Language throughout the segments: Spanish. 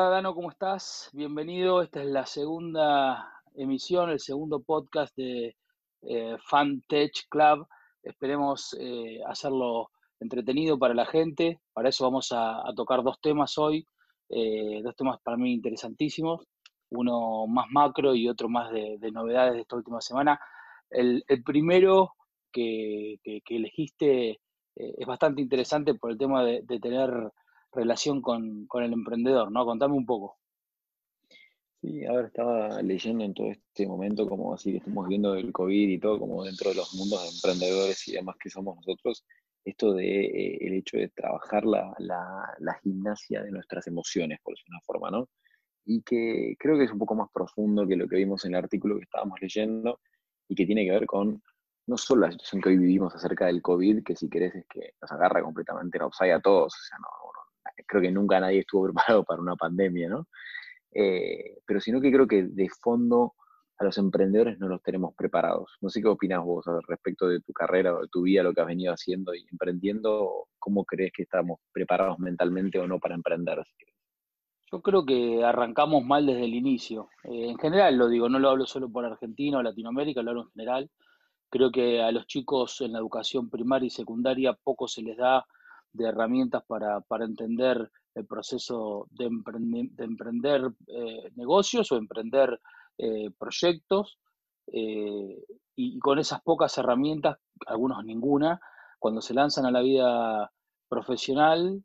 Hola Dano, ¿cómo estás? Bienvenido. Esta es la segunda emisión, el segundo podcast de eh, FanTech Club. Esperemos eh, hacerlo entretenido para la gente. Para eso vamos a, tocar dos temas hoy, eh, dos temas para mí interesantísimos, uno más macro y otro más de, novedades de esta última semana. El, primero que, elegiste es bastante interesante por el tema de tener relación con, el emprendedor, ¿no? Contame un poco. Sí, a ver, estaba leyendo en todo este momento, como así que estamos viendo el COVID y todo, como dentro de los mundos de emprendedores y demás que somos nosotros, esto de eh, el hecho de trabajar la, la, gimnasia de nuestras emociones, por decirlo una forma, ¿no? Y que creo que es un poco más profundo que lo que vimos en el artículo que estábamos leyendo y que tiene que ver con no solo la situación que hoy vivimos acerca del COVID, que si querés es que nos agarra completamente en offside a todos, o sea, no, creo que nunca nadie estuvo preparado para una pandemia, ¿no? Eh, pero sino que creo que de fondo a los emprendedores no los tenemos preparados. No sé qué opinas vos respecto de tu carrera de tu vida, lo que has venido haciendo y emprendiendo, ¿cómo crees que estamos preparados mentalmente o no para emprender? Yo creo que arrancamos mal desde el inicio. Eh, en general lo digo, no lo hablo solo por Argentina o Latinoamérica, lo hablo en general. Creo que a los chicos en la educación primaria y secundaria poco se les da de herramientas para, entender el proceso de, emprender eh, negocios o emprender eh, proyectos. Eh, y, con esas pocas herramientas, algunos ninguna, cuando se lanzan a la vida profesional,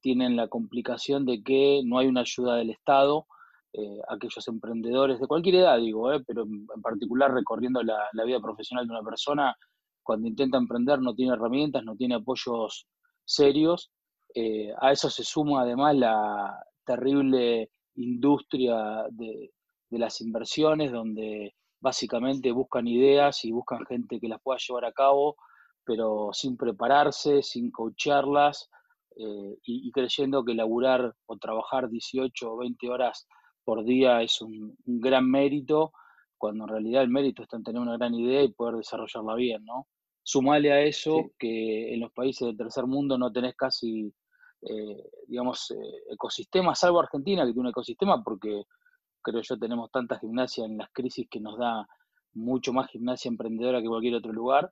tienen la complicación de que no hay una ayuda del Estado. aquellos emprendedores de cualquier edad, digo, pero en, particular recorriendo la, la vida profesional de una persona, cuando intenta emprender no tiene herramientas, no tiene apoyos serios. Eh, a eso se suma además la terrible industria de, las inversiones, donde básicamente buscan ideas y buscan gente que las pueda llevar a cabo, pero sin prepararse, sin coacharlas eh, y, creyendo que laburar o trabajar 18 o 20 horas por día es un, gran mérito, cuando en realidad el mérito está en tener una gran idea y poder desarrollarla bien, ¿no? Sumale a eso que en los países del tercer mundo no tenés casi, eh, digamos, eh, ecosistemas, salvo Argentina, que tiene un ecosistema, porque creo yo tenemos tanta gimnasia en las crisis que nos da mucho más gimnasia emprendedora que cualquier otro lugar.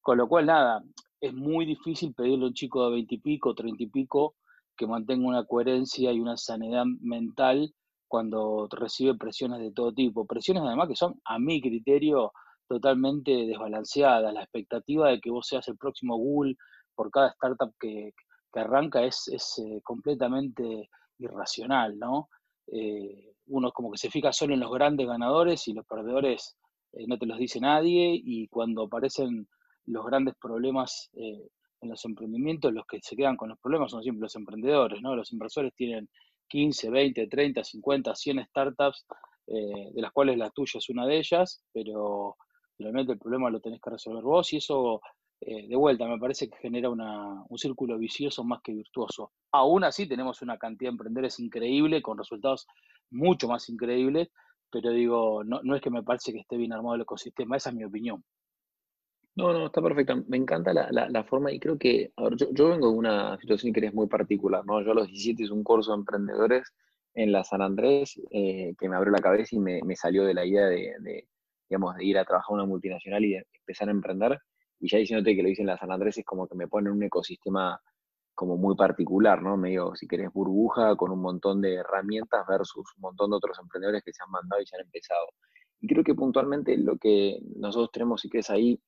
Con lo cual, nada, es muy difícil pedirle a un chico de veintipico, treinta y pico, que mantenga una coherencia y una sanidad mental cuando recibe presiones de todo tipo. Presiones además que son, a mi criterio, totalmente desbalanceada. La expectativa de que vos seas el próximo Google por cada startup que, arranca es, eh, completamente irracional, ¿no? Eh, uno como que se fija solo en los grandes ganadores y los perdedores eh, no te los dice nadie y cuando aparecen los grandes problemas en los emprendimientos, los que se quedan con los problemas son siempre los emprendedores, ¿no? Los inversores tienen 15, 20, 30, 50, 100 startups, de las cuales la tuya es una de ellas, pero Realmente el problema lo tenés que resolver vos y eso, eh, de vuelta, me parece que genera un círculo vicioso más que virtuoso. Aún así tenemos una cantidad de emprendedores increíble, con resultados mucho más increíbles, pero digo, no, no es que me parece que esté bien armado el ecosistema, esa es mi opinión. No, no, está perfecta. Me encanta la, forma y creo que, a ver, yo, vengo de una situación que es muy particular, ¿no? Yo a los 17 hice un curso de emprendedores en la San Andrés eh, que me abrió la cabeza y me, salió de la idea de, digamos, de ir a trabajar en una multinacional y de empezar a emprender. Y ya diciéndote que lo hice en la San Andrés es como que me pone en un ecosistema como muy particular, ¿no? Medio, si querés, burbuja con un montón de herramientas versus un montón de otros emprendedores que se han mandado y se han empezado. Y creo que puntualmente lo que nosotros tenemos, si querés, ahí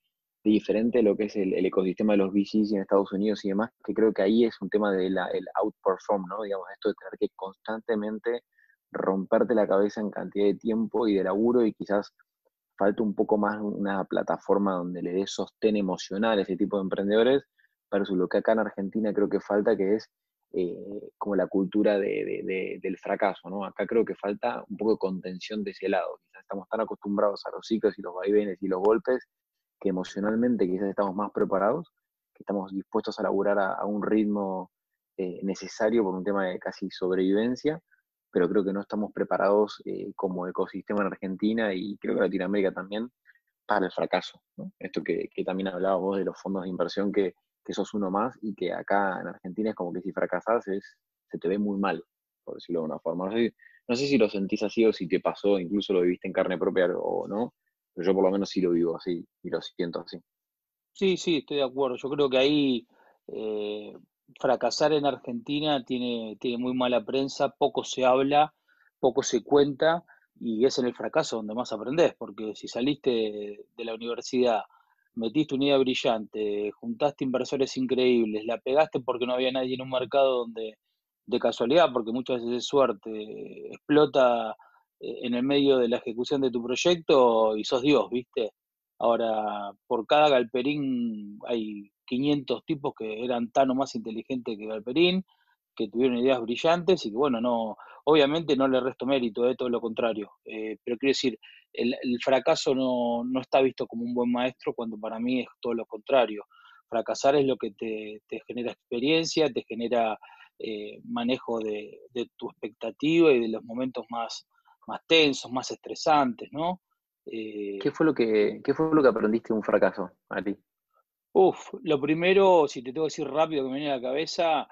de diferente lo que es el, ecosistema de los VCs en Estados Unidos y demás, que creo que ahí es un tema del el outperform, ¿no? Digamos, esto de tener que constantemente romperte la cabeza en cantidad de tiempo y de laburo y quizás falta un poco más una plataforma donde le dé sostén emocional a ese tipo de emprendedores, versus lo que acá en Argentina creo que falta, que es eh, como la cultura del fracaso, ¿no? Acá creo que falta un poco de contención de ese lado. Quizás estamos tan acostumbrados a los ciclos y los vaivenes y los golpes que emocionalmente quizás estamos más preparados, que estamos dispuestos a laburar a, un ritmo eh, necesario por un tema de casi sobrevivencia, pero creo que no estamos preparados eh, como ecosistema en Argentina y creo que Latinoamérica también para el fracaso. Esto que, también hablabas vos de los fondos de inversión, que, que sos uno más y que acá en Argentina es como que si fracasás es, se te ve muy mal. por decirlo de una forma. No sé, si lo sentís así o si te pasó, incluso lo viviste en carne propia o no, pero yo por lo menos sí lo vivo así y lo siento así. Sí, sí, estoy de acuerdo. Yo creo que ahí eh, fracasar en Argentina tiene, tiene muy mala prensa, poco se habla, poco se cuenta y es en el fracaso donde más aprendes, porque si saliste de la universidad, metiste una idea brillante, juntaste inversores increíbles, la pegaste porque no había nadie en un mercado donde de casualidad, porque muchas veces es suerte, explota eh, en el medio de la ejecución de tu proyecto y sos Dios, ¿viste? Ahora, por cada Galperín hay 500 tipos que eran tan o más inteligentes que Galperín, que tuvieron ideas brillantes y que, bueno, no, obviamente no le resto mérito, eh, todo lo contrario. Eh, pero quiero decir, el, fracaso no, no, está visto como un buen maestro cuando para mí es todo lo contrario. Fracasar es lo que te, te genera experiencia, te genera eh, manejo de, de, tu expectativa y de los momentos más, más tensos, más estresantes, ¿no? ¿Qué, fue lo que, ¿Qué fue lo que aprendiste de un fracaso, Ari? Uf, lo primero, si te tengo que decir rápido que me viene a la cabeza,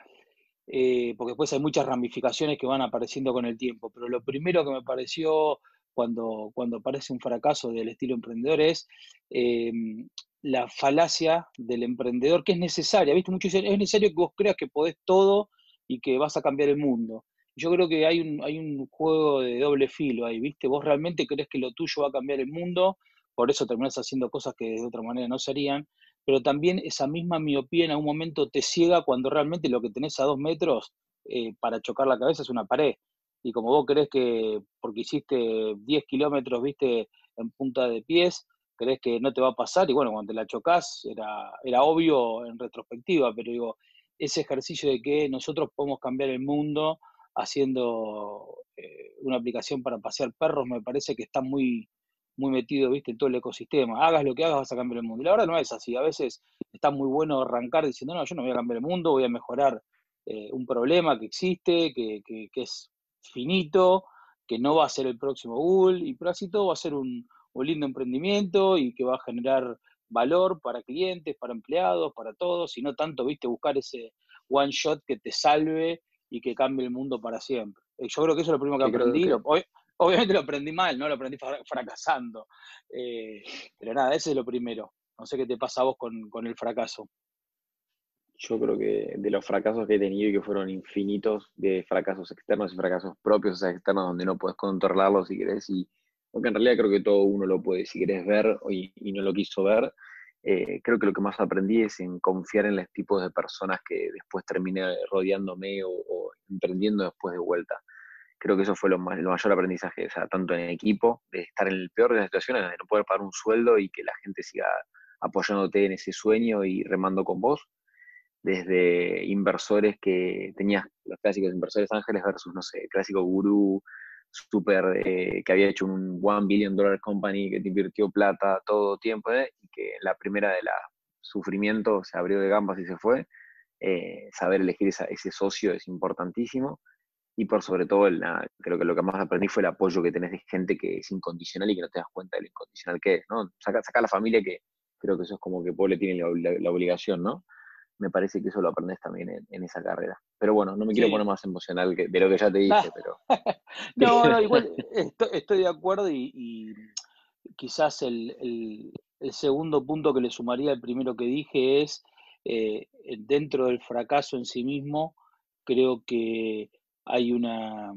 eh, porque después hay muchas ramificaciones que van apareciendo con el tiempo, pero lo primero que me pareció cuando, cuando aparece un fracaso del estilo emprendedor es em, la falacia del emprendedor, que es necesaria, ¿viste? Muchos es necesario que vos creas que podés todo y que vas a cambiar el mundo. Yo creo que hay un, hay un juego de doble filo ahí, ¿viste? Vos realmente crees que lo tuyo va a cambiar el mundo, por eso terminás haciendo cosas que de otra manera no serían, pero también esa misma miopía en algún momento te ciega cuando realmente lo que tenés a dos metros eh, para chocar la cabeza es una pared. Y como vos crees que porque hiciste 10 kilómetros, viste, en punta de pies, crees que no te va a pasar, y bueno, cuando te la chocas era, era obvio en retrospectiva, pero digo, ese ejercicio de que nosotros podemos cambiar el mundo haciendo eh, una aplicación para pasear perros, me parece que está muy, muy metido, viste, en todo el ecosistema. Hagas lo que hagas, vas a cambiar el mundo. Y la verdad no es así. A veces está muy bueno arrancar diciendo, no, yo no voy a cambiar el mundo, voy a mejorar eh, un problema que existe, que, que, es finito, que no va a ser el próximo Google, y pero así todo va a ser un, un lindo emprendimiento y que va a generar valor para clientes, para empleados, para todos, y no tanto, viste, buscar ese one shot que te salve y que cambie el mundo para siempre. Eh, yo creo que eso es lo primero que aprendí. Obviamente lo aprendí mal, ¿no? Lo aprendí fracasando. Eh, pero nada, ese es lo primero. No sé qué te pasa a vos con, el fracaso. Yo creo que de los fracasos que he tenido y que fueron infinitos, de fracasos externos y fracasos propios, o sea, externos donde no puedes controlarlos si querés, y porque en realidad creo que todo uno lo puede, si querés ver y, y no lo quiso ver, eh, creo que lo que más aprendí es en confiar en los tipos de personas que después terminé rodeándome o, emprendiendo después de vuelta. Creo que eso fue lo, el mayor aprendizaje, o tanto en equipo, de estar en el peor de las situaciones, de no poder pagar un sueldo y que la gente siga apoyándote en ese sueño y remando con vos, desde inversores que tenías los clásicos inversores ángeles versus, no sé, clásico gurú, super, eh, que había hecho un one billion dollar company que te invirtió plata todo tiempo, eh, y que la primera de la sufrimiento se abrió de gambas y se fue. Eh, saber elegir ese socio es importantísimo y por sobre todo, creo que lo que más aprendí fue el apoyo que tenés de gente que es incondicional y que no te das cuenta de lo incondicional que es, ¿no? Saca, saca a la familia que creo que eso es como que le tiene la, obligación, ¿no? Me parece que eso lo aprendes también en, esa carrera. Pero bueno, no me quiero poner más emocional que, de lo que ya te dije, pero... no, no, igual estoy, de acuerdo y, quizás el, segundo punto que le sumaría al primero que dije es, eh, dentro del fracaso en sí mismo, creo que hay una,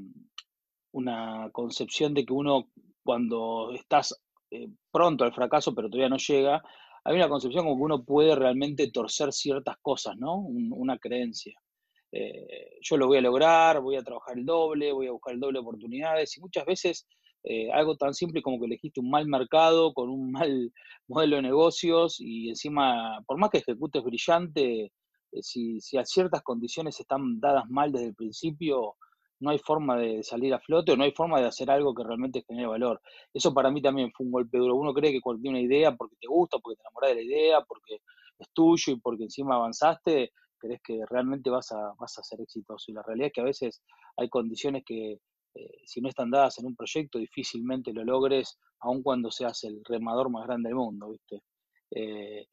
una concepción de que uno cuando estás eh, pronto al fracaso, pero todavía no llega, hay una concepción como que uno puede realmente torcer ciertas cosas, ¿no? una creencia. Eh, yo lo voy a lograr, voy a trabajar el doble, voy a buscar el doble de oportunidades y muchas veces eh, algo tan simple como que elegiste un mal mercado con un mal modelo de negocios y encima, por más que ejecutes brillante, eh, si, si a ciertas condiciones están dadas mal desde el principio, no hay forma de salir a flote o no hay forma de hacer algo que realmente genere valor. Eso para mí también fue un golpe duro. Uno cree que cuando tiene una idea, porque te gusta, porque te enamoras de la idea, porque es tuyo y porque encima avanzaste, crees que realmente vas a, vas a ser exitoso. Y la realidad es que a veces hay condiciones que, eh, si no están dadas en un proyecto, difícilmente lo logres, aun cuando seas el remador más grande del mundo, ¿viste? Eh,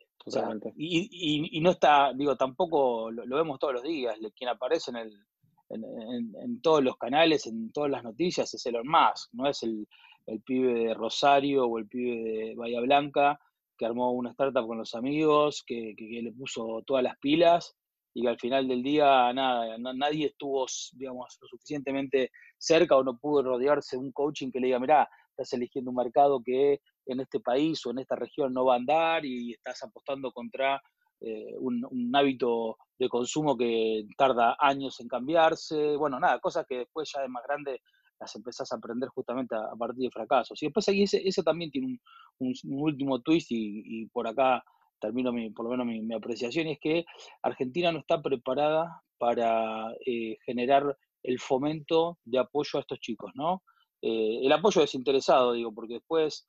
y, y, no está, digo, tampoco lo, vemos todos los días, quien aparece en el, en, todos los canales, en todas las noticias, es Elon Musk, no es el, el pibe de Rosario o el pibe de Bahía Blanca que armó una startup con los amigos, que, que, le puso todas las pilas y que al final del día nada, nadie estuvo, digamos, lo suficientemente cerca o no pudo rodearse de un coaching que le diga, mirá, estás eligiendo un mercado que en este país o en esta región no va a andar y estás apostando contra eh, un, hábito de consumo que tarda años en cambiarse, bueno, nada, cosas que después ya de más grande las empezás a aprender justamente a, partir de fracasos. Y después ahí ese, también tiene un, último twist y, por acá termino mi, por lo menos mi, apreciación, y es que Argentina no está preparada para eh, generar el fomento de apoyo a estos chicos, ¿no? Eh, el apoyo desinteresado, digo, porque después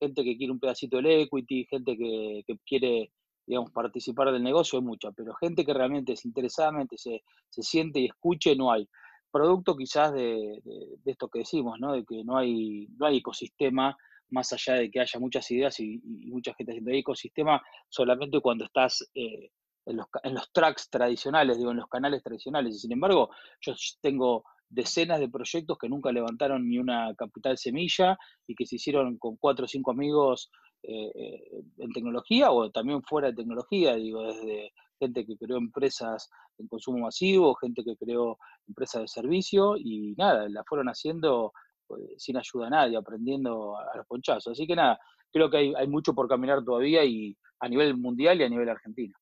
gente que quiere un pedacito del equity, gente que, quiere, digamos, participar del negocio hay mucha, pero gente que realmente desinteresadamente se, se siente y escuche no hay producto quizás de, esto que decimos, ¿no? de que no hay, no hay ecosistema más allá de que haya muchas ideas y, mucha gente haciendo ecosistema solamente cuando estás eh, en, los, en los tracks tradicionales, digo, en los canales tradicionales. Y sin embargo, yo tengo decenas de proyectos que nunca levantaron ni una capital semilla y que se hicieron con cuatro o cinco amigos eh, eh, en tecnología o también fuera de tecnología, digo, desde gente que creó empresas en consumo masivo, gente que creó empresas de servicio y nada, la fueron haciendo pues, sin ayuda a nadie, aprendiendo a, los ponchazos. Así que nada, creo que hay, hay mucho por caminar todavía y a nivel mundial y a nivel argentino.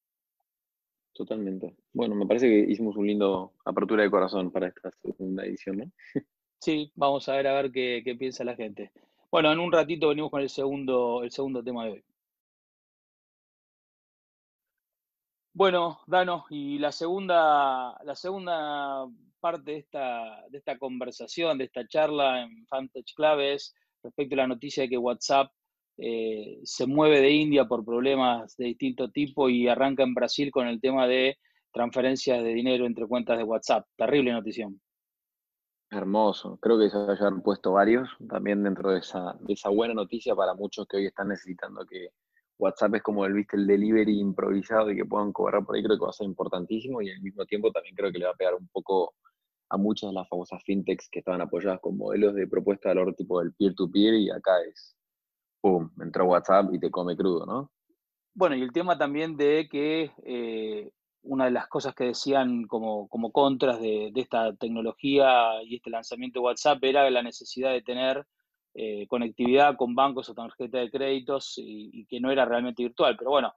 Totalmente. Bueno, me parece que hicimos un lindo apertura de corazón para esta segunda edición, ¿no? Sí, vamos a ver a ver qué, qué piensa la gente. Bueno, en un ratito venimos con el segundo, el segundo tema de hoy. Bueno, Dano, y la segunda, la segunda parte de esta, de esta conversación, de esta charla en Fantage Claves, respecto a la noticia de que WhatsApp eh, se mueve de India por problemas de distinto tipo y arranca en Brasil con el tema de transferencias de dinero entre cuentas de WhatsApp. Terrible notición. Hermoso. Creo que se hayan puesto varios también dentro de esa, de esa buena noticia para muchos que hoy están necesitando que WhatsApp es como el, ¿viste? el delivery improvisado y que puedan cobrar por ahí. Creo que va a ser importantísimo y al mismo tiempo también creo que le va a pegar un poco a muchas de las famosas fintechs que estaban apoyadas con modelos de propuesta de valor tipo del peer-to-peer y acá es, ¡pum!, entró WhatsApp y te come crudo, ¿no? Bueno, y el tema también de que eh, una de las cosas que decían como, como contras de, esta tecnología y este lanzamiento de WhatsApp era la necesidad de tener eh, conectividad con bancos o tarjeta de créditos y, que no era realmente virtual. Pero bueno,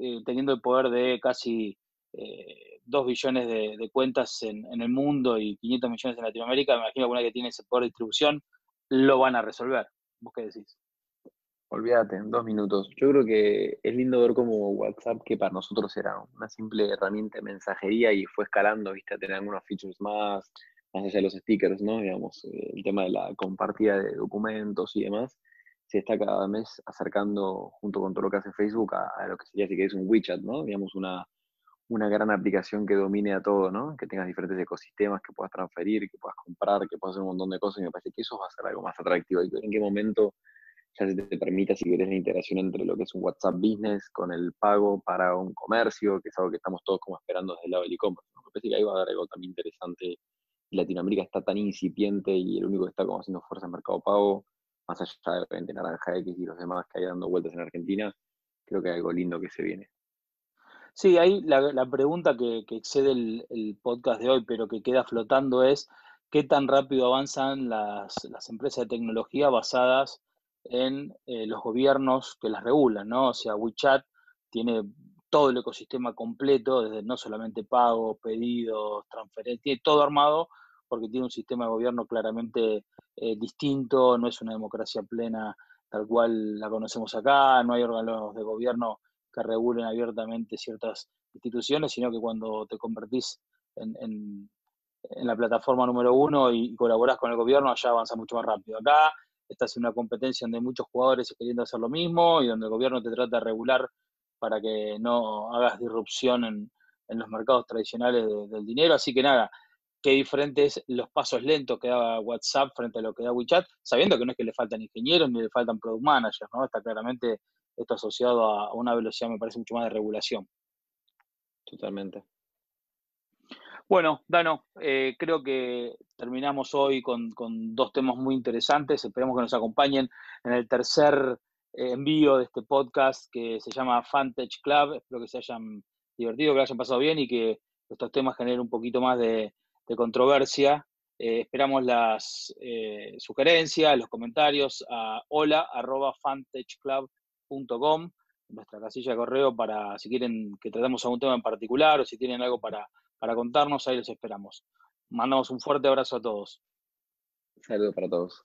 eh, teniendo el poder de casi eh, 2 billones de, cuentas en, el mundo y 500 millones en Latinoamérica, me imagino que una que tiene ese poder de distribución lo van a resolver. ¿Vos qué decís? Olvídate, en dos minutos. Yo creo que es lindo ver cómo WhatsApp, que para nosotros era una simple herramienta de mensajería y fue escalando, viste, a tener algunos features más, más allá de los stickers, ¿no? Digamos, eh, el tema de la compartida de documentos y demás, se está cada mes acercando, junto con todo lo que hace Facebook, a, lo que sería, si querés, un WeChat, ¿no? Digamos, una, una gran aplicación que domine a todo, ¿no? Que tengas diferentes ecosistemas, que puedas transferir, que puedas comprar, que puedas hacer un montón de cosas, y me parece que eso va a ser algo más atractivo. ¿En qué momento ya se te permita, si querés, la integración entre lo que es un WhatsApp Business con el pago para un comercio, que es algo que estamos todos como esperando desde el lado del e-commerce. Me parece que ahí va a haber algo también interesante. Latinoamérica está tan incipiente y el único que está como haciendo fuerza en Mercado Pago, más allá de Naranja X y los demás que hay dando vueltas en Argentina, creo que hay algo lindo que se viene. Sí, ahí la, pregunta que, excede el, podcast de hoy, pero que queda flotando es qué tan rápido avanzan las, las empresas de tecnología basadas en eh, los gobiernos que las regulan, ¿no? O sea, WeChat tiene todo el ecosistema completo, desde no solamente pagos, pedidos, transferencias, tiene todo armado porque tiene un sistema de gobierno claramente eh, distinto, no es una democracia plena tal cual la conocemos acá, no hay órganos de gobierno que regulen abiertamente ciertas instituciones, sino que cuando te convertís en, en, la plataforma número uno y, colaborás con el gobierno, allá avanza mucho más rápido. Acá estás en una competencia donde hay muchos jugadores queriendo hacer lo mismo y donde el gobierno te trata de regular para que no hagas disrupción en, los mercados tradicionales del dinero. Así que nada, qué diferentes los pasos lentos que da WhatsApp frente a lo que da WeChat, sabiendo que no es que le faltan ingenieros ni le faltan product managers, ¿no? Está claramente esto asociado a una velocidad, me parece, mucho más de regulación. Totalmente. Bueno, Dano, eh, creo que terminamos hoy con, dos temas muy interesantes. Esperemos que nos acompañen en el tercer eh, envío de este podcast que se llama Fantech Club. Espero que se hayan divertido, que lo hayan pasado bien y que estos temas generen un poquito más de, controversia. Eh, esperamos las sugerencias, los comentarios a hola.fantechclub.com, nuestra casilla de correo para si quieren que tratemos algún tema en particular o si tienen algo para para contarnos, ahí los esperamos. Mandamos un fuerte abrazo a todos. Saludos para todos.